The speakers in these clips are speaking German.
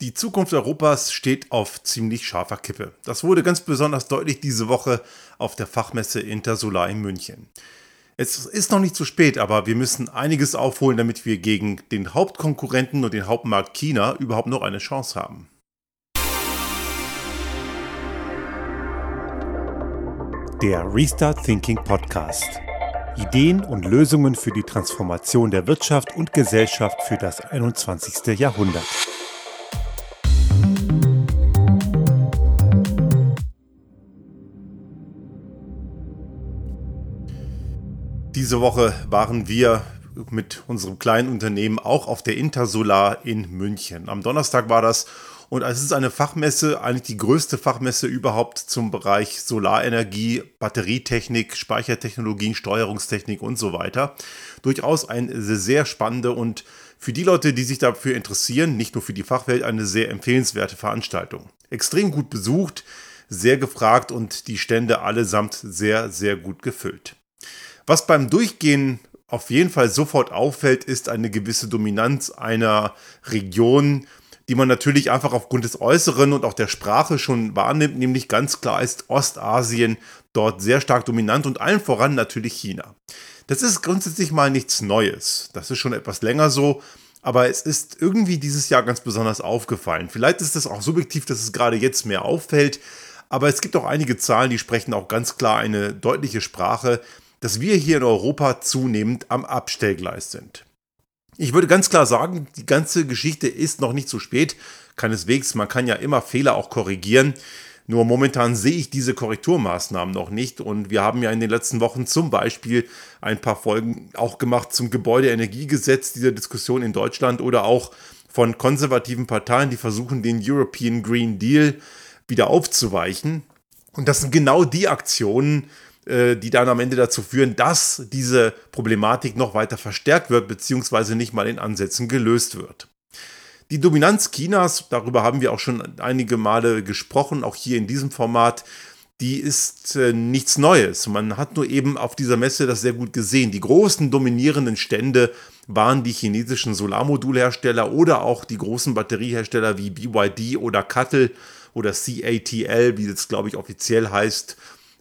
Die Zukunft Europas steht auf ziemlich scharfer Kippe. Das wurde ganz besonders deutlich diese Woche auf der Fachmesse Intersolar in München. Es ist noch nicht zu spät, aber wir müssen einiges aufholen, damit wir gegen den Hauptkonkurrenten und den Hauptmarkt China überhaupt noch eine Chance haben. Der Restart Thinking Podcast. Ideen und Lösungen für die Transformation der Wirtschaft und Gesellschaft für das 21. Jahrhundert. Diese Woche waren wir mit unserem kleinen Unternehmen auch auf der Intersolar in München. Am Donnerstag war das und es ist eine Fachmesse, eigentlich die größte Fachmesse überhaupt zum Bereich Solarenergie, Batterietechnik, Speichertechnologien, Steuerungstechnik und so weiter. Durchaus eine sehr spannende und für die Leute, die sich dafür interessieren, nicht nur für die Fachwelt, eine sehr empfehlenswerte Veranstaltung. Extrem gut besucht, sehr gefragt und die Stände allesamt sehr, sehr gut gefüllt. Was beim Durchgehen auf jeden Fall sofort auffällt, ist eine gewisse Dominanz einer Region, die man natürlich einfach aufgrund des Äußeren und auch der Sprache schon wahrnimmt, nämlich ganz klar ist Ostasien dort sehr stark dominant und allen voran natürlich China. Das ist grundsätzlich mal nichts Neues. Das ist schon etwas länger so, aber es ist irgendwie dieses Jahr ganz besonders aufgefallen. Vielleicht ist es auch subjektiv, dass es gerade jetzt mehr auffällt, aber es gibt auch einige Zahlen, die sprechen auch ganz klar eine deutliche Sprache, dass wir hier in Europa zunehmend am Abstellgleis sind. Ich würde ganz klar sagen, die ganze Geschichte ist noch nicht zu spät. Keineswegs, man kann ja immer Fehler auch korrigieren. Nur momentan sehe ich diese Korrekturmaßnahmen noch nicht und wir haben ja in den letzten Wochen zum Beispiel ein paar Folgen auch gemacht zum Gebäudeenergiegesetz, dieser Diskussion in Deutschland oder auch von konservativen Parteien, die versuchen, den European Green Deal wieder aufzuweichen. Und das sind genau die Aktionen, die dann am Ende dazu führen, dass diese Problematik noch weiter verstärkt wird, beziehungsweise nicht mal in Ansätzen gelöst wird. Die Dominanz Chinas, darüber haben wir auch schon einige Male gesprochen, auch hier in diesem Format, die ist äh, nichts Neues. Man hat nur eben auf dieser Messe das sehr gut gesehen. Die großen dominierenden Stände waren die chinesischen Solarmodulhersteller oder auch die großen Batteriehersteller wie BYD oder CATL oder CATL, wie es glaube ich offiziell heißt,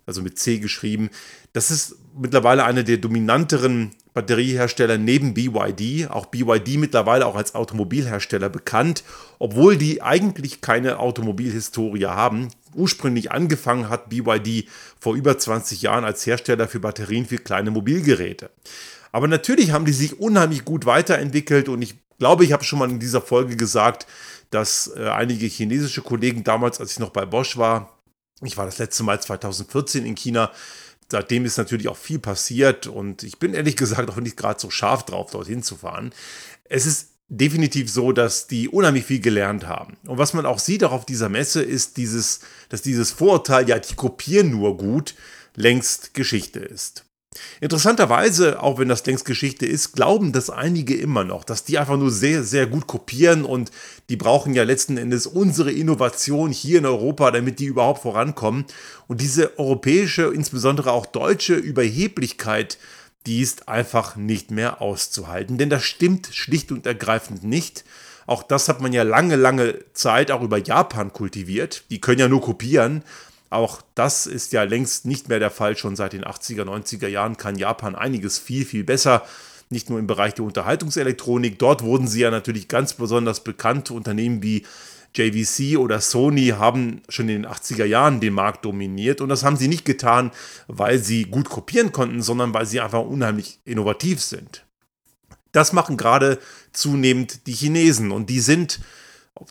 also mit C geschrieben. Das ist mittlerweile einer der dominanteren Batteriehersteller neben BYD. Auch BYD mittlerweile auch als Automobilhersteller bekannt, obwohl die eigentlich keine Automobilhistorie haben. Ursprünglich angefangen hat BYD vor über 20 Jahren als Hersteller für Batterien für kleine Mobilgeräte. Aber natürlich haben die sich unheimlich gut weiterentwickelt und ich glaube, ich habe schon mal in dieser Folge gesagt, dass äh, einige chinesische Kollegen damals, als ich noch bei Bosch war, ich war das letzte Mal 2014 in China. Seitdem ist natürlich auch viel passiert und ich bin ehrlich gesagt auch nicht gerade so scharf drauf, dorthin zu fahren. Es ist definitiv so, dass die unheimlich viel gelernt haben. Und was man auch sieht auch auf dieser Messe ist dieses, dass dieses Vorurteil, ja, die kopieren nur gut, längst Geschichte ist. Interessanterweise, auch wenn das längst Geschichte ist, glauben das einige immer noch, dass die einfach nur sehr, sehr gut kopieren und die brauchen ja letzten Endes unsere Innovation hier in Europa, damit die überhaupt vorankommen. Und diese europäische, insbesondere auch deutsche Überheblichkeit, die ist einfach nicht mehr auszuhalten. Denn das stimmt schlicht und ergreifend nicht. Auch das hat man ja lange, lange Zeit auch über Japan kultiviert. Die können ja nur kopieren. Auch das ist ja längst nicht mehr der Fall. Schon seit den 80er, 90er Jahren kann Japan einiges viel, viel besser. Nicht nur im Bereich der Unterhaltungselektronik. Dort wurden sie ja natürlich ganz besonders bekannt. Unternehmen wie JVC oder Sony haben schon in den 80er Jahren den Markt dominiert. Und das haben sie nicht getan, weil sie gut kopieren konnten, sondern weil sie einfach unheimlich innovativ sind. Das machen gerade zunehmend die Chinesen. Und die sind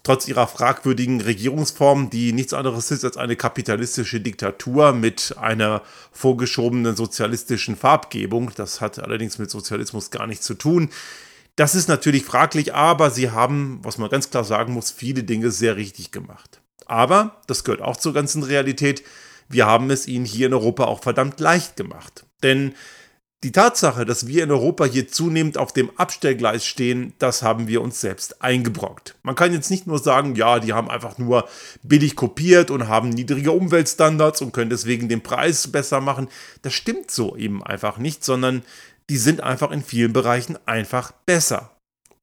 trotz ihrer fragwürdigen Regierungsform, die nichts anderes ist als eine kapitalistische Diktatur mit einer vorgeschobenen sozialistischen Farbgebung. Das hat allerdings mit Sozialismus gar nichts zu tun. Das ist natürlich fraglich, aber sie haben, was man ganz klar sagen muss, viele Dinge sehr richtig gemacht. Aber, das gehört auch zur ganzen Realität, wir haben es ihnen hier in Europa auch verdammt leicht gemacht. Denn die Tatsache, dass wir in Europa hier zunehmend auf dem Abstellgleis stehen, das haben wir uns selbst eingebrockt. Man kann jetzt nicht nur sagen, ja, die haben einfach nur billig kopiert und haben niedrige Umweltstandards und können deswegen den Preis besser machen. Das stimmt so eben einfach nicht, sondern die sind einfach in vielen Bereichen einfach besser.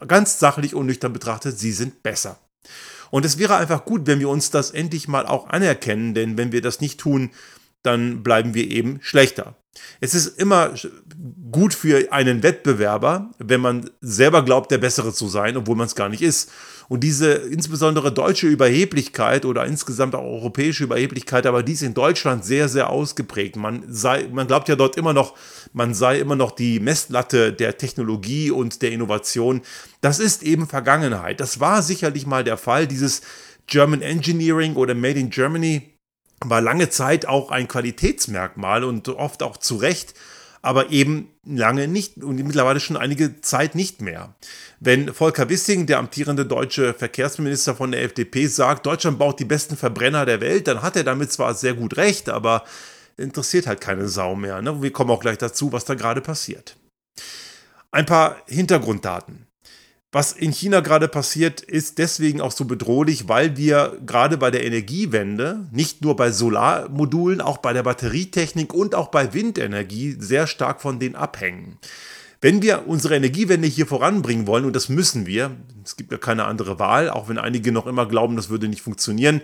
Ganz sachlich und nüchtern betrachtet, sie sind besser. Und es wäre einfach gut, wenn wir uns das endlich mal auch anerkennen, denn wenn wir das nicht tun, dann bleiben wir eben schlechter. Es ist immer gut für einen Wettbewerber, wenn man selber glaubt, der Bessere zu sein, obwohl man es gar nicht ist. Und diese insbesondere deutsche Überheblichkeit oder insgesamt auch europäische Überheblichkeit, aber die ist in Deutschland sehr, sehr ausgeprägt. Man, sei, man glaubt ja dort immer noch, man sei immer noch die Messlatte der Technologie und der Innovation. Das ist eben Vergangenheit. Das war sicherlich mal der Fall. Dieses German Engineering oder Made in Germany war lange Zeit auch ein Qualitätsmerkmal und oft auch zu Recht, aber eben lange nicht und mittlerweile schon einige Zeit nicht mehr. Wenn Volker Wissing, der amtierende deutsche Verkehrsminister von der FDP, sagt, Deutschland baut die besten Verbrenner der Welt, dann hat er damit zwar sehr gut recht, aber interessiert halt keine Sau mehr. Ne? Wir kommen auch gleich dazu, was da gerade passiert. Ein paar Hintergrunddaten. Was in China gerade passiert, ist deswegen auch so bedrohlich, weil wir gerade bei der Energiewende, nicht nur bei Solarmodulen, auch bei der Batterietechnik und auch bei Windenergie sehr stark von denen abhängen. Wenn wir unsere Energiewende hier voranbringen wollen, und das müssen wir, es gibt ja keine andere Wahl, auch wenn einige noch immer glauben, das würde nicht funktionieren,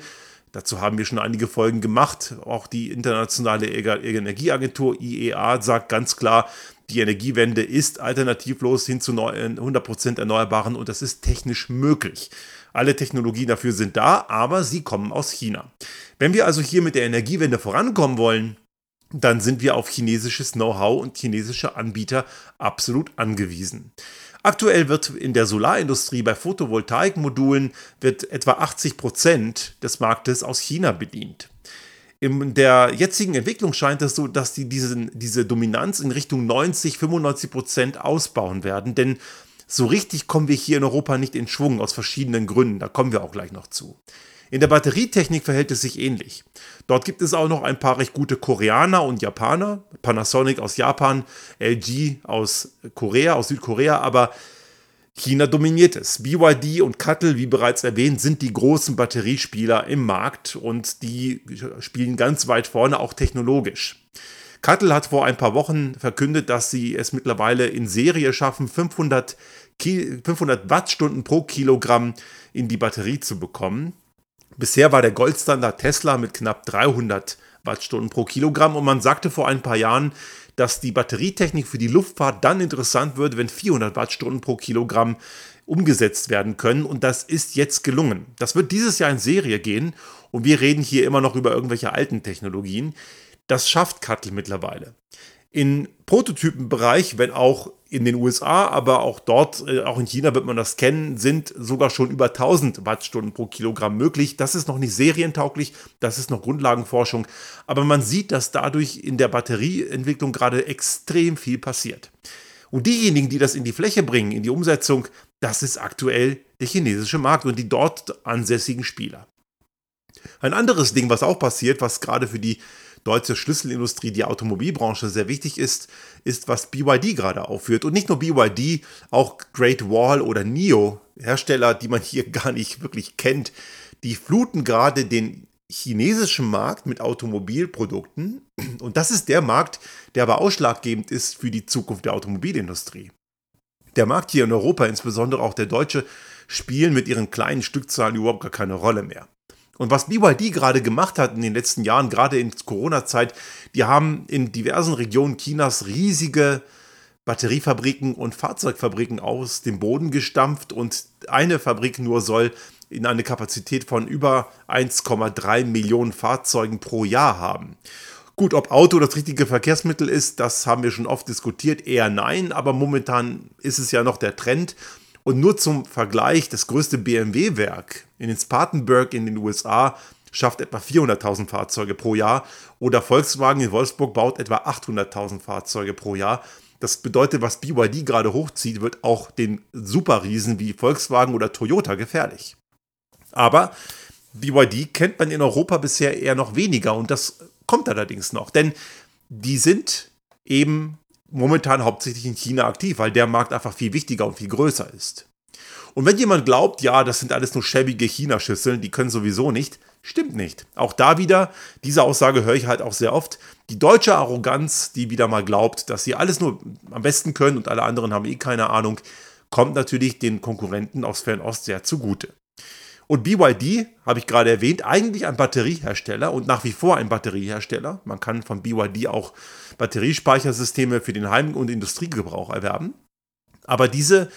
dazu haben wir schon einige Folgen gemacht. Auch die internationale Energieagentur IEA sagt ganz klar, die Energiewende ist alternativlos hin zu 100% Erneuerbaren und das ist technisch möglich. Alle Technologien dafür sind da, aber sie kommen aus China. Wenn wir also hier mit der Energiewende vorankommen wollen, dann sind wir auf chinesisches Know-how und chinesische Anbieter absolut angewiesen. Aktuell wird in der Solarindustrie bei Photovoltaikmodulen wird etwa 80 Prozent des Marktes aus China bedient in der jetzigen Entwicklung scheint es so, dass die diesen, diese Dominanz in Richtung 90, 95 Prozent ausbauen werden, denn so richtig kommen wir hier in Europa nicht in Schwung aus verschiedenen Gründen. Da kommen wir auch gleich noch zu. In der Batterietechnik verhält es sich ähnlich. Dort gibt es auch noch ein paar recht gute Koreaner und Japaner. Panasonic aus Japan, LG aus Korea, aus Südkorea, aber China dominiert es. BYD und Cuttle, wie bereits erwähnt, sind die großen Batteriespieler im Markt und die spielen ganz weit vorne, auch technologisch. Cuttle hat vor ein paar Wochen verkündet, dass sie es mittlerweile in Serie schaffen, 500, 500 Wattstunden pro Kilogramm in die Batterie zu bekommen. Bisher war der Goldstandard Tesla mit knapp 300 Wattstunden pro Kilogramm und man sagte vor ein paar Jahren, dass die Batterietechnik für die Luftfahrt dann interessant wird, wenn 400 Wattstunden pro Kilogramm umgesetzt werden können. Und das ist jetzt gelungen. Das wird dieses Jahr in Serie gehen. Und wir reden hier immer noch über irgendwelche alten Technologien. Das schafft Cuttle mittlerweile. Im Prototypenbereich, wenn auch in den USA, aber auch dort, äh, auch in China wird man das kennen, sind sogar schon über 1000 Wattstunden pro Kilogramm möglich. Das ist noch nicht serientauglich, das ist noch Grundlagenforschung, aber man sieht, dass dadurch in der Batterieentwicklung gerade extrem viel passiert. Und diejenigen, die das in die Fläche bringen, in die Umsetzung, das ist aktuell der chinesische Markt und die dort ansässigen Spieler. Ein anderes Ding, was auch passiert, was gerade für die deutsche Schlüsselindustrie, die Automobilbranche sehr wichtig ist, ist, was BYD gerade aufführt. Und nicht nur BYD, auch Great Wall oder NIO, Hersteller, die man hier gar nicht wirklich kennt, die fluten gerade den chinesischen Markt mit Automobilprodukten. Und das ist der Markt, der aber ausschlaggebend ist für die Zukunft der Automobilindustrie. Der Markt hier in Europa, insbesondere auch der deutsche, spielen mit ihren kleinen Stückzahlen überhaupt gar keine Rolle mehr. Und was BYD gerade gemacht hat in den letzten Jahren, gerade in Corona-Zeit, die haben in diversen Regionen Chinas riesige Batteriefabriken und Fahrzeugfabriken aus dem Boden gestampft und eine Fabrik nur soll in eine Kapazität von über 1,3 Millionen Fahrzeugen pro Jahr haben. Gut, ob Auto das richtige Verkehrsmittel ist, das haben wir schon oft diskutiert. Eher nein, aber momentan ist es ja noch der Trend. Und nur zum Vergleich, das größte BMW-Werk in Spartanburg in den USA schafft etwa 400.000 Fahrzeuge pro Jahr oder Volkswagen in Wolfsburg baut etwa 800.000 Fahrzeuge pro Jahr. Das bedeutet, was BYD gerade hochzieht, wird auch den Superriesen wie Volkswagen oder Toyota gefährlich. Aber BYD kennt man in Europa bisher eher noch weniger und das kommt allerdings noch, denn die sind eben momentan hauptsächlich in China aktiv, weil der Markt einfach viel wichtiger und viel größer ist. Und wenn jemand glaubt, ja, das sind alles nur schäbige China-Schüsseln, die können sowieso nicht, stimmt nicht. Auch da wieder, diese Aussage höre ich halt auch sehr oft, die deutsche Arroganz, die wieder mal glaubt, dass sie alles nur am besten können und alle anderen haben eh keine Ahnung, kommt natürlich den Konkurrenten aus Fernost sehr zugute. Und BYD, habe ich gerade erwähnt, eigentlich ein Batteriehersteller und nach wie vor ein Batteriehersteller. Man kann von BYD auch Batteriespeichersysteme für den Heim- und Industriegebrauch erwerben. Aber diese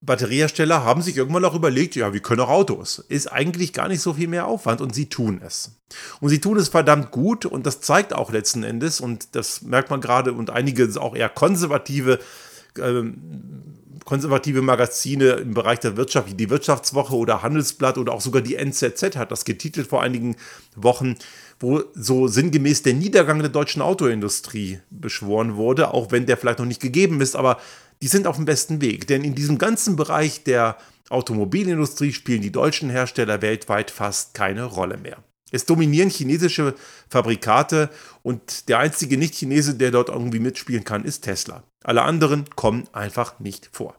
Batteriehersteller haben sich irgendwann auch überlegt, ja, wir können auch Autos. Ist eigentlich gar nicht so viel mehr Aufwand und sie tun es. Und sie tun es verdammt gut und das zeigt auch letzten Endes und das merkt man gerade und einige auch eher konservative ähm, konservative Magazine im Bereich der Wirtschaft, wie die Wirtschaftswoche oder Handelsblatt oder auch sogar die NZZ hat das getitelt vor einigen Wochen, wo so sinngemäß der Niedergang der deutschen Autoindustrie beschworen wurde, auch wenn der vielleicht noch nicht gegeben ist, aber die sind auf dem besten Weg. Denn in diesem ganzen Bereich der Automobilindustrie spielen die deutschen Hersteller weltweit fast keine Rolle mehr. Es dominieren chinesische Fabrikate und der einzige Nicht-Chinese, der dort irgendwie mitspielen kann, ist Tesla. Alle anderen kommen einfach nicht vor.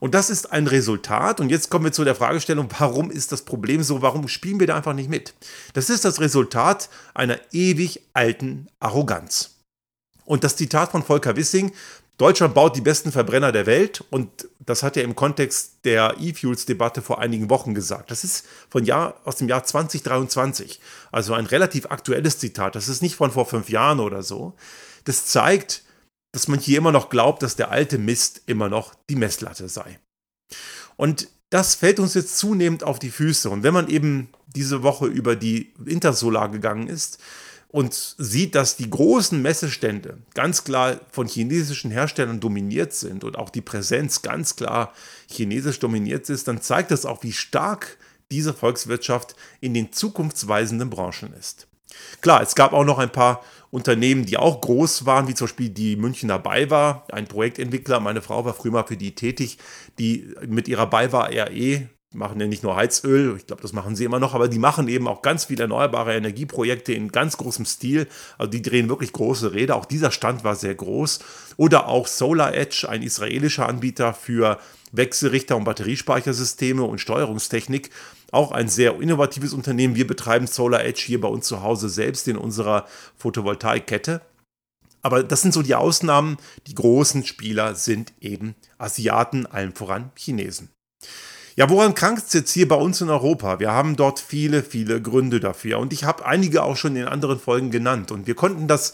Und das ist ein Resultat. Und jetzt kommen wir zu der Fragestellung, warum ist das Problem so? Warum spielen wir da einfach nicht mit? Das ist das Resultat einer ewig alten Arroganz. Und das Zitat von Volker Wissing, Deutschland baut die besten Verbrenner der Welt und das hat er im Kontext der E-Fuels-Debatte vor einigen Wochen gesagt. Das ist von Jahr, aus dem Jahr 2023, also ein relativ aktuelles Zitat. Das ist nicht von vor fünf Jahren oder so. Das zeigt, dass man hier immer noch glaubt, dass der alte Mist immer noch die Messlatte sei. Und das fällt uns jetzt zunehmend auf die Füße. Und wenn man eben diese Woche über die Intersolar gegangen ist, und sieht, dass die großen Messestände ganz klar von chinesischen Herstellern dominiert sind und auch die Präsenz ganz klar chinesisch dominiert ist, dann zeigt das auch, wie stark diese Volkswirtschaft in den zukunftsweisenden Branchen ist. Klar, es gab auch noch ein paar Unternehmen, die auch groß waren, wie zum Beispiel die Münchner BayWa, ein Projektentwickler. Meine Frau war früher mal für die tätig, die mit ihrer BayWa RE machen ja nicht nur Heizöl, ich glaube, das machen sie immer noch, aber die machen eben auch ganz viele erneuerbare Energieprojekte in ganz großem Stil. Also die drehen wirklich große Räder. Auch dieser Stand war sehr groß. Oder auch Solar Edge, ein israelischer Anbieter für Wechselrichter und Batteriespeichersysteme und Steuerungstechnik. Auch ein sehr innovatives Unternehmen. Wir betreiben Solar Edge hier bei uns zu Hause selbst in unserer Photovoltaikkette. Aber das sind so die Ausnahmen. Die großen Spieler sind eben Asiaten, allen voran Chinesen. Ja, woran krankt es jetzt hier bei uns in Europa? Wir haben dort viele, viele Gründe dafür. Und ich habe einige auch schon in anderen Folgen genannt. Und wir konnten das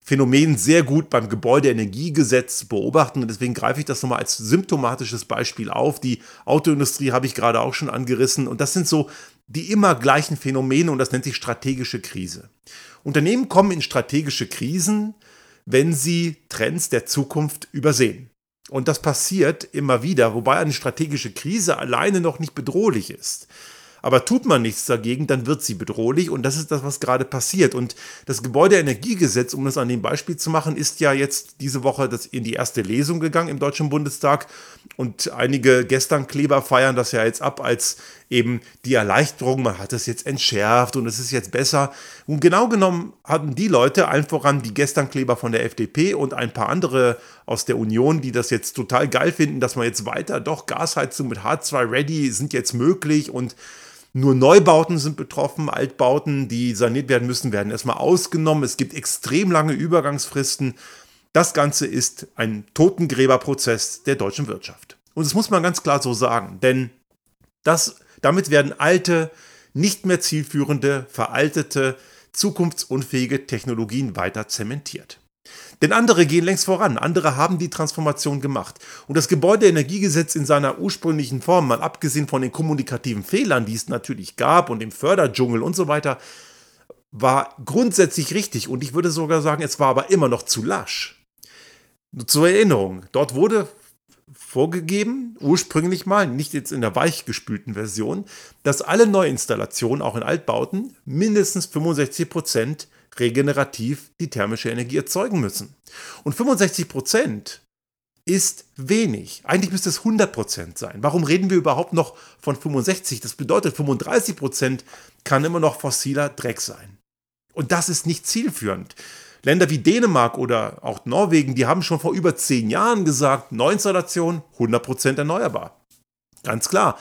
Phänomen sehr gut beim Gebäudeenergiegesetz beobachten. Und deswegen greife ich das nochmal als symptomatisches Beispiel auf. Die Autoindustrie habe ich gerade auch schon angerissen. Und das sind so die immer gleichen Phänomene und das nennt sich strategische Krise. Unternehmen kommen in strategische Krisen, wenn sie Trends der Zukunft übersehen. Und das passiert immer wieder, wobei eine strategische Krise alleine noch nicht bedrohlich ist. Aber tut man nichts dagegen, dann wird sie bedrohlich und das ist das, was gerade passiert. Und das Gebäudeenergiegesetz, um das an dem Beispiel zu machen, ist ja jetzt diese Woche in die erste Lesung gegangen im Deutschen Bundestag und einige gestern Kleber feiern das ja jetzt ab als eben die Erleichterung, man hat es jetzt entschärft und es ist jetzt besser. Und genau genommen hatten die Leute, allen voran die gestern Kleber von der FDP und ein paar andere aus der Union, die das jetzt total geil finden, dass man jetzt weiter, doch Gasheizung mit H2 Ready sind jetzt möglich und nur Neubauten sind betroffen, Altbauten, die saniert werden müssen, werden erstmal ausgenommen. Es gibt extrem lange Übergangsfristen. Das Ganze ist ein Totengräberprozess der deutschen Wirtschaft. Und das muss man ganz klar so sagen, denn das, damit werden alte, nicht mehr zielführende, veraltete, zukunftsunfähige Technologien weiter zementiert. Denn andere gehen längst voran, andere haben die Transformation gemacht. Und das Gebäudeenergiegesetz in seiner ursprünglichen Form, mal abgesehen von den kommunikativen Fehlern, die es natürlich gab und dem Förderdschungel und so weiter, war grundsätzlich richtig. Und ich würde sogar sagen, es war aber immer noch zu lasch. Zur Erinnerung, dort wurde vorgegeben, ursprünglich mal, nicht jetzt in der weichgespülten Version, dass alle Neuinstallationen, auch in Altbauten, mindestens 65 Prozent regenerativ die thermische Energie erzeugen müssen. Und 65 Prozent ist wenig. Eigentlich müsste es 100 Prozent sein. Warum reden wir überhaupt noch von 65? Das bedeutet, 35 Prozent kann immer noch fossiler Dreck sein. Und das ist nicht zielführend. Länder wie Dänemark oder auch Norwegen, die haben schon vor über zehn Jahren gesagt, Neuinstallation 100% erneuerbar. Ganz klar.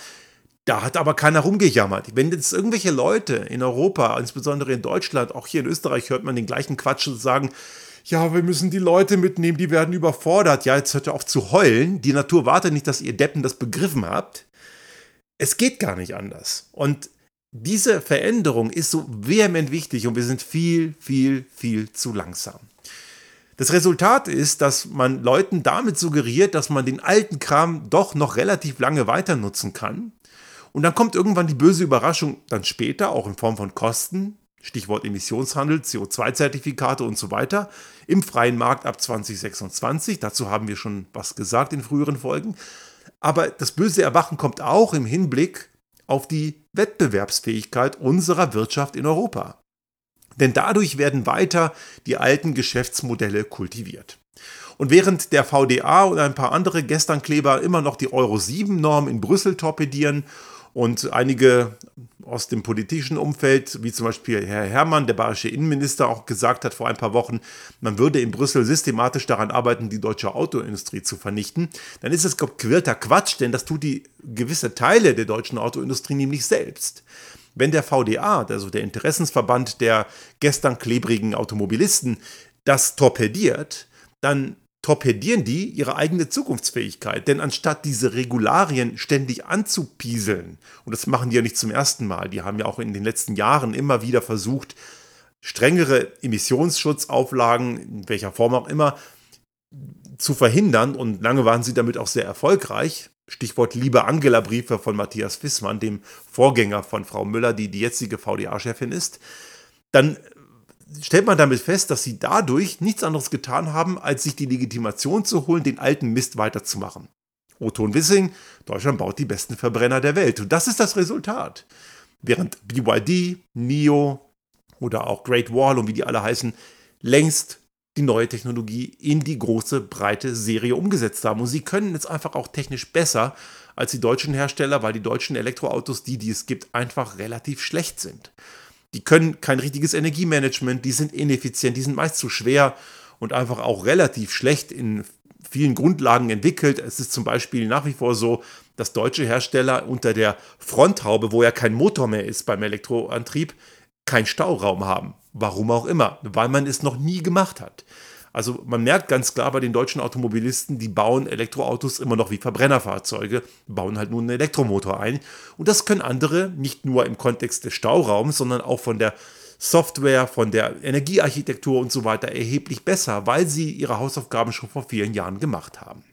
Da hat aber keiner rumgejammert. Wenn jetzt irgendwelche Leute in Europa, insbesondere in Deutschland, auch hier in Österreich hört man den gleichen Quatsch sagen, ja, wir müssen die Leute mitnehmen, die werden überfordert. Ja, jetzt hört ihr auf zu heulen. Die Natur wartet nicht, dass ihr Deppen das begriffen habt. Es geht gar nicht anders. Und diese Veränderung ist so vehement wichtig und wir sind viel, viel, viel zu langsam. Das Resultat ist, dass man Leuten damit suggeriert, dass man den alten Kram doch noch relativ lange weiter nutzen kann. Und dann kommt irgendwann die böse Überraschung, dann später, auch in Form von Kosten, Stichwort Emissionshandel, CO2-Zertifikate und so weiter, im freien Markt ab 2026. Dazu haben wir schon was gesagt in früheren Folgen. Aber das böse Erwachen kommt auch im Hinblick auf die Wettbewerbsfähigkeit unserer Wirtschaft in Europa. Denn dadurch werden weiter die alten Geschäftsmodelle kultiviert. Und während der VDA und ein paar andere Gesternkleber immer noch die Euro 7-Norm in Brüssel torpedieren und einige aus dem politischen Umfeld, wie zum Beispiel Herr Herrmann, der bayerische Innenminister, auch gesagt hat vor ein paar Wochen, man würde in Brüssel systematisch daran arbeiten, die deutsche Autoindustrie zu vernichten, dann ist es quirlter Quatsch, denn das tut die gewisse Teile der deutschen Autoindustrie nämlich selbst. Wenn der VDA, also der Interessensverband der gestern klebrigen Automobilisten, das torpediert, dann torpedieren die ihre eigene Zukunftsfähigkeit. Denn anstatt diese Regularien ständig anzupieseln, und das machen die ja nicht zum ersten Mal, die haben ja auch in den letzten Jahren immer wieder versucht, strengere Emissionsschutzauflagen, in welcher Form auch immer, zu verhindern. Und lange waren sie damit auch sehr erfolgreich. Stichwort Liebe Angela-Briefe von Matthias Fissmann, dem Vorgänger von Frau Müller, die die jetzige VDA-Chefin ist. Dann stellt man damit fest, dass sie dadurch nichts anderes getan haben, als sich die Legitimation zu holen, den alten Mist weiterzumachen. Otto und Wissing, Deutschland baut die besten Verbrenner der Welt. Und das ist das Resultat. Während BYD, NIO oder auch Great Wall und wie die alle heißen, längst die neue Technologie in die große, breite Serie umgesetzt haben. Und sie können jetzt einfach auch technisch besser als die deutschen Hersteller, weil die deutschen Elektroautos, die, die es gibt, einfach relativ schlecht sind. Die können kein richtiges Energiemanagement, die sind ineffizient, die sind meist zu schwer und einfach auch relativ schlecht in vielen Grundlagen entwickelt. Es ist zum Beispiel nach wie vor so, dass deutsche Hersteller unter der Fronthaube, wo ja kein Motor mehr ist beim Elektroantrieb, keinen Stauraum haben. Warum auch immer, weil man es noch nie gemacht hat. Also man merkt ganz klar bei den deutschen Automobilisten, die bauen Elektroautos immer noch wie Verbrennerfahrzeuge, bauen halt nur einen Elektromotor ein. Und das können andere nicht nur im Kontext des Stauraums, sondern auch von der Software, von der Energiearchitektur und so weiter erheblich besser, weil sie ihre Hausaufgaben schon vor vielen Jahren gemacht haben.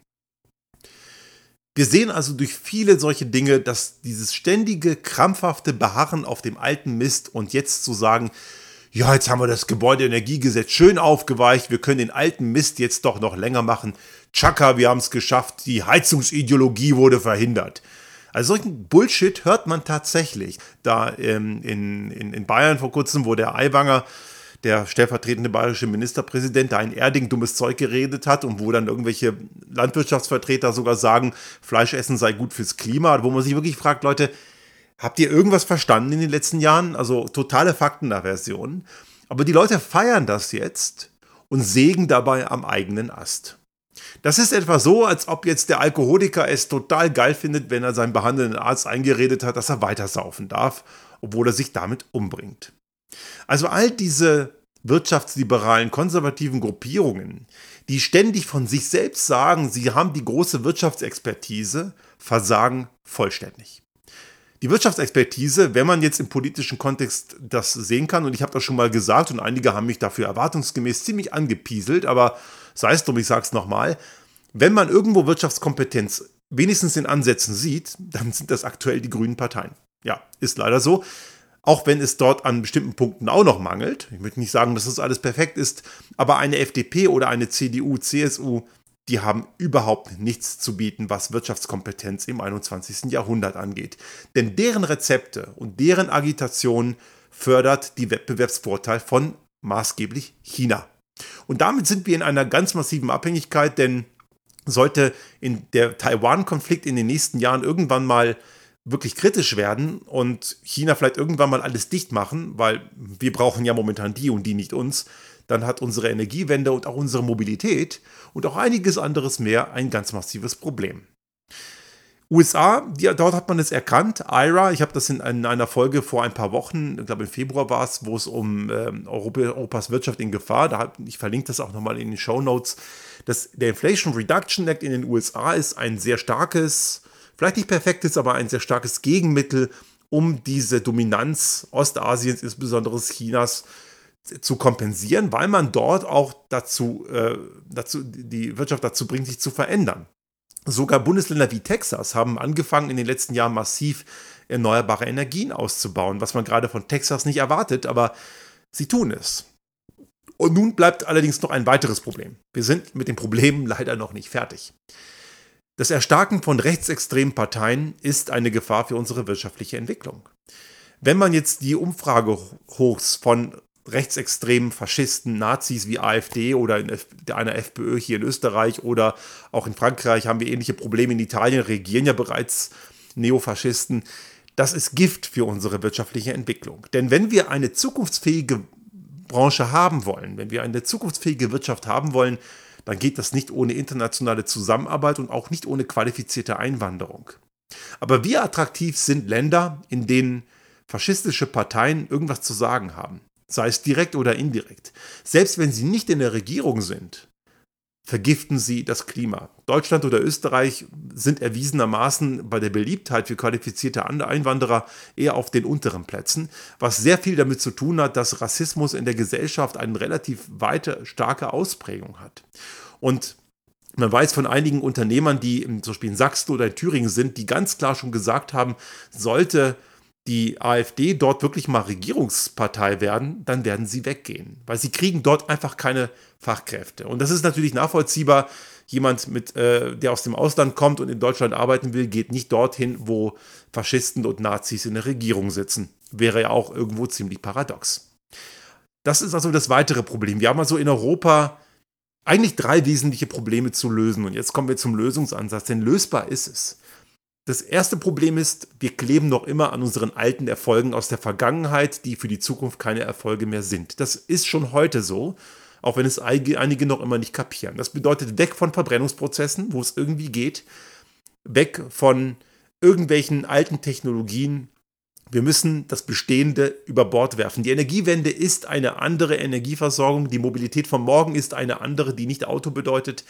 Wir sehen also durch viele solche Dinge, dass dieses ständige, krampfhafte Beharren auf dem alten Mist und jetzt zu sagen, ja, jetzt haben wir das Gebäudeenergiegesetz schön aufgeweicht, wir können den alten Mist jetzt doch noch länger machen. Chaka, wir haben es geschafft, die Heizungsideologie wurde verhindert. Also solchen Bullshit hört man tatsächlich. Da ähm, in, in, in Bayern vor kurzem, wo der Aiwanger, der stellvertretende bayerische Ministerpräsident, da in Erding dummes Zeug geredet hat und wo dann irgendwelche Landwirtschaftsvertreter sogar sagen, Fleischessen sei gut fürs Klima, wo man sich wirklich fragt, Leute, Habt ihr irgendwas verstanden in den letzten Jahren? Also totale Faktenaversion. Aber die Leute feiern das jetzt und sägen dabei am eigenen Ast. Das ist etwa so, als ob jetzt der Alkoholiker es total geil findet, wenn er seinem behandelnden Arzt eingeredet hat, dass er weiter saufen darf, obwohl er sich damit umbringt. Also all diese wirtschaftsliberalen, konservativen Gruppierungen, die ständig von sich selbst sagen, sie haben die große Wirtschaftsexpertise, versagen vollständig. Die Wirtschaftsexpertise, wenn man jetzt im politischen Kontext das sehen kann, und ich habe das schon mal gesagt und einige haben mich dafür erwartungsgemäß ziemlich angepieselt, aber sei es drum, ich sage es nochmal, wenn man irgendwo Wirtschaftskompetenz wenigstens in Ansätzen sieht, dann sind das aktuell die grünen Parteien. Ja, ist leider so. Auch wenn es dort an bestimmten Punkten auch noch mangelt. Ich möchte nicht sagen, dass das alles perfekt ist, aber eine FDP oder eine CDU, CSU die haben überhaupt nichts zu bieten, was Wirtschaftskompetenz im 21. Jahrhundert angeht. Denn deren Rezepte und deren Agitation fördert die Wettbewerbsvorteil von maßgeblich China. Und damit sind wir in einer ganz massiven Abhängigkeit, denn sollte in der Taiwan-Konflikt in den nächsten Jahren irgendwann mal wirklich kritisch werden und China vielleicht irgendwann mal alles dicht machen, weil wir brauchen ja momentan die und die nicht uns, dann hat unsere Energiewende und auch unsere Mobilität und auch einiges anderes mehr ein ganz massives Problem. USA, die, dort hat man es erkannt. IRA, ich habe das in, in, einer Folge vor ein paar Wochen, ich glaube im Februar war es, wo es um ähm, Europa, Europas Wirtschaft in Gefahr, da hab, ich verlinke das auch nochmal in den Show Notes, dass der Inflation Reduction Act in den USA ist ein sehr starkes vielleicht nicht perfekt ist, aber ein sehr starkes Gegenmittel, um diese Dominanz Ostasiens, insbesondere Chinas, zu kompensieren, weil man dort auch dazu, äh, dazu die Wirtschaft dazu bringt, sich zu verändern. Sogar Bundesländer wie Texas haben angefangen, in den letzten Jahren massiv erneuerbare Energien auszubauen, was man gerade von Texas nicht erwartet, aber sie tun es. Und nun bleibt allerdings noch ein weiteres Problem. Wir sind mit dem Problem leider noch nicht fertig. Das Erstarken von rechtsextremen Parteien ist eine Gefahr für unsere wirtschaftliche Entwicklung. Wenn man jetzt die Umfragehochs von rechtsextremen Faschisten, Nazis wie AfD oder in einer FPÖ hier in Österreich oder auch in Frankreich haben wir ähnliche Probleme. In Italien regieren ja bereits Neofaschisten. Das ist Gift für unsere wirtschaftliche Entwicklung. Denn wenn wir eine zukunftsfähige Branche haben wollen, wenn wir eine zukunftsfähige Wirtschaft haben wollen, dann geht das nicht ohne internationale Zusammenarbeit und auch nicht ohne qualifizierte Einwanderung. Aber wie attraktiv sind Länder, in denen faschistische Parteien irgendwas zu sagen haben? sei es direkt oder indirekt. Selbst wenn sie nicht in der Regierung sind, vergiften sie das Klima. Deutschland oder Österreich sind erwiesenermaßen bei der Beliebtheit für qualifizierte Einwanderer eher auf den unteren Plätzen, was sehr viel damit zu tun hat, dass Rassismus in der Gesellschaft eine relativ weite, starke Ausprägung hat. Und man weiß von einigen Unternehmern, die zum Beispiel in Sachsen oder in Thüringen sind, die ganz klar schon gesagt haben, sollte die AfD dort wirklich mal Regierungspartei werden, dann werden sie weggehen, weil sie kriegen dort einfach keine Fachkräfte. Und das ist natürlich nachvollziehbar. Jemand, mit, äh, der aus dem Ausland kommt und in Deutschland arbeiten will, geht nicht dorthin, wo Faschisten und Nazis in der Regierung sitzen. Wäre ja auch irgendwo ziemlich paradox. Das ist also das weitere Problem. Wir haben also in Europa eigentlich drei wesentliche Probleme zu lösen. Und jetzt kommen wir zum Lösungsansatz, denn lösbar ist es. Das erste Problem ist, wir kleben noch immer an unseren alten Erfolgen aus der Vergangenheit, die für die Zukunft keine Erfolge mehr sind. Das ist schon heute so, auch wenn es einige noch immer nicht kapieren. Das bedeutet weg von Verbrennungsprozessen, wo es irgendwie geht, weg von irgendwelchen alten Technologien. Wir müssen das Bestehende über Bord werfen. Die Energiewende ist eine andere Energieversorgung. Die Mobilität von morgen ist eine andere, die nicht Auto bedeutet.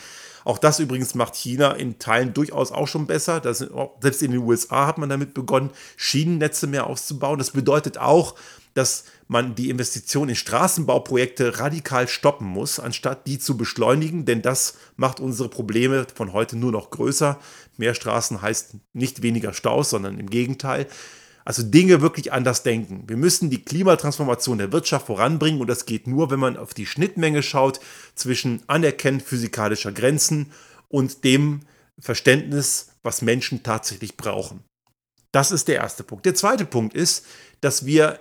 Auch das übrigens macht China in Teilen durchaus auch schon besser. Das, selbst in den USA hat man damit begonnen, Schienennetze mehr auszubauen. Das bedeutet auch, dass man die Investition in Straßenbauprojekte radikal stoppen muss, anstatt die zu beschleunigen, denn das macht unsere Probleme von heute nur noch größer. Mehr Straßen heißt nicht weniger Staus, sondern im Gegenteil. Also Dinge wirklich anders denken. Wir müssen die Klimatransformation der Wirtschaft voranbringen und das geht nur, wenn man auf die Schnittmenge schaut zwischen Anerkennen physikalischer Grenzen und dem Verständnis, was Menschen tatsächlich brauchen. Das ist der erste Punkt. Der zweite Punkt ist, dass wir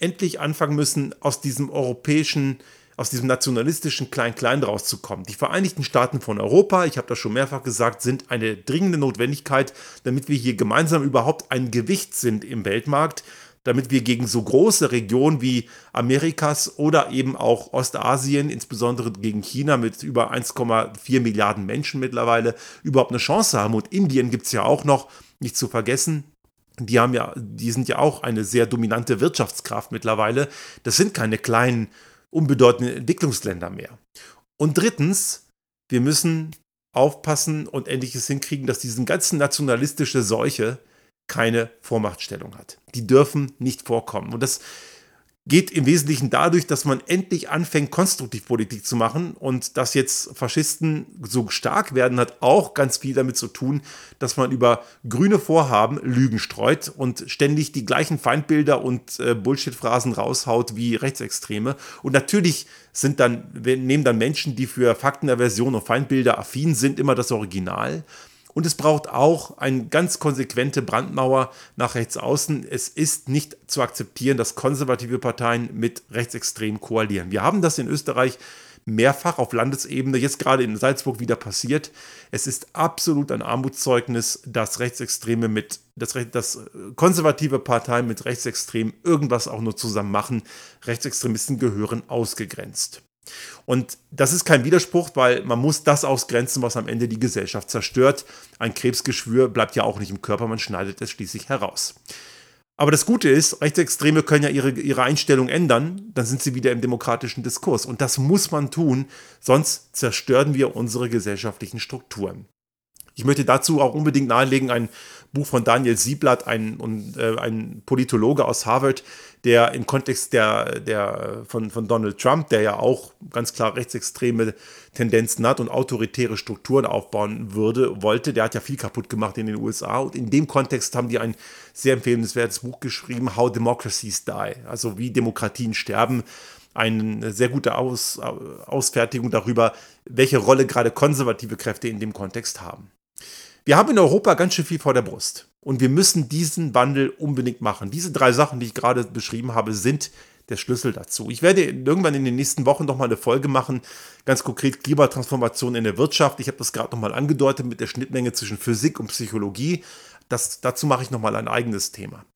endlich anfangen müssen, aus diesem europäischen aus diesem nationalistischen Klein-Klein rauszukommen. Die Vereinigten Staaten von Europa, ich habe das schon mehrfach gesagt, sind eine dringende Notwendigkeit, damit wir hier gemeinsam überhaupt ein Gewicht sind im Weltmarkt, damit wir gegen so große Regionen wie Amerikas oder eben auch Ostasien, insbesondere gegen China mit über 1,4 Milliarden Menschen mittlerweile, überhaupt eine Chance haben. Und Indien gibt es ja auch noch, nicht zu vergessen. Die haben ja, die sind ja auch eine sehr dominante Wirtschaftskraft mittlerweile. Das sind keine kleinen unbedeutende Entwicklungsländer mehr. Und drittens, wir müssen aufpassen und endlich es hinkriegen, dass diese ganze nationalistische Seuche keine Vormachtstellung hat. Die dürfen nicht vorkommen. Und das geht im Wesentlichen dadurch, dass man endlich anfängt, konstruktiv Politik zu machen. Und dass jetzt Faschisten so stark werden, hat auch ganz viel damit zu tun, dass man über grüne Vorhaben Lügen streut und ständig die gleichen Feindbilder und äh, Bullshit-Phrasen raushaut wie Rechtsextreme. Und natürlich sind dann, nehmen dann Menschen, die für Faktenaversion und Feindbilder affin sind, immer das Original. Und es braucht auch eine ganz konsequente Brandmauer nach rechts außen. Es ist nicht zu akzeptieren, dass konservative Parteien mit Rechtsextremen koalieren. Wir haben das in Österreich mehrfach auf Landesebene, jetzt gerade in Salzburg wieder passiert. Es ist absolut ein Armutszeugnis, dass Rechtsextreme mit, dass, dass konservative Parteien mit Rechtsextremen irgendwas auch nur zusammen machen. Rechtsextremisten gehören ausgegrenzt. Und das ist kein Widerspruch, weil man muss das ausgrenzen, was am Ende die Gesellschaft zerstört. Ein Krebsgeschwür bleibt ja auch nicht im Körper, man schneidet es schließlich heraus. Aber das Gute ist, Rechtsextreme können ja ihre, ihre Einstellung ändern, dann sind sie wieder im demokratischen Diskurs. Und das muss man tun, sonst zerstören wir unsere gesellschaftlichen Strukturen. Ich möchte dazu auch unbedingt nahelegen, ein Buch von Daniel Sieblatt, ein, äh, ein Politologe aus Harvard, der im Kontext der, der, von, von Donald Trump, der ja auch ganz klar rechtsextreme Tendenzen hat und autoritäre Strukturen aufbauen würde, wollte, der hat ja viel kaputt gemacht in den USA. Und in dem Kontext haben die ein sehr empfehlenswertes Buch geschrieben, How Democracies Die, also wie Demokratien sterben eine sehr gute Aus, Ausfertigung darüber, welche Rolle gerade konservative Kräfte in dem Kontext haben. Wir haben in Europa ganz schön viel vor der Brust. Und wir müssen diesen Wandel unbedingt machen. Diese drei Sachen, die ich gerade beschrieben habe, sind der Schlüssel dazu. Ich werde irgendwann in den nächsten Wochen nochmal eine Folge machen, ganz konkret Klimatransformation in der Wirtschaft. Ich habe das gerade nochmal angedeutet mit der Schnittmenge zwischen Physik und Psychologie. Das, dazu mache ich nochmal ein eigenes Thema.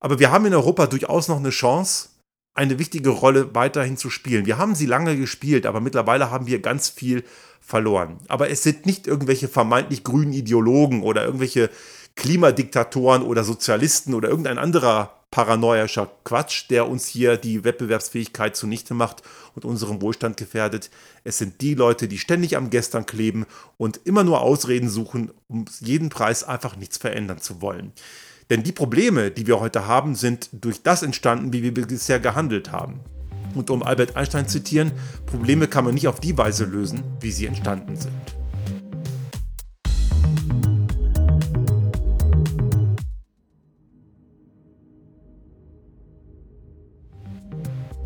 Aber wir haben in Europa durchaus noch eine Chance, eine wichtige Rolle weiterhin zu spielen. Wir haben sie lange gespielt, aber mittlerweile haben wir ganz viel verloren. Aber es sind nicht irgendwelche vermeintlich grünen Ideologen oder irgendwelche Klimadiktatoren oder Sozialisten oder irgendein anderer paranoischer Quatsch, der uns hier die Wettbewerbsfähigkeit zunichte macht und unseren Wohlstand gefährdet. Es sind die Leute, die ständig am Gestern kleben und immer nur Ausreden suchen, um jeden Preis einfach nichts verändern zu wollen. Denn die Probleme, die wir heute haben, sind durch das entstanden, wie wir bisher gehandelt haben. Und um Albert Einstein zu zitieren, Probleme kann man nicht auf die Weise lösen, wie sie entstanden sind.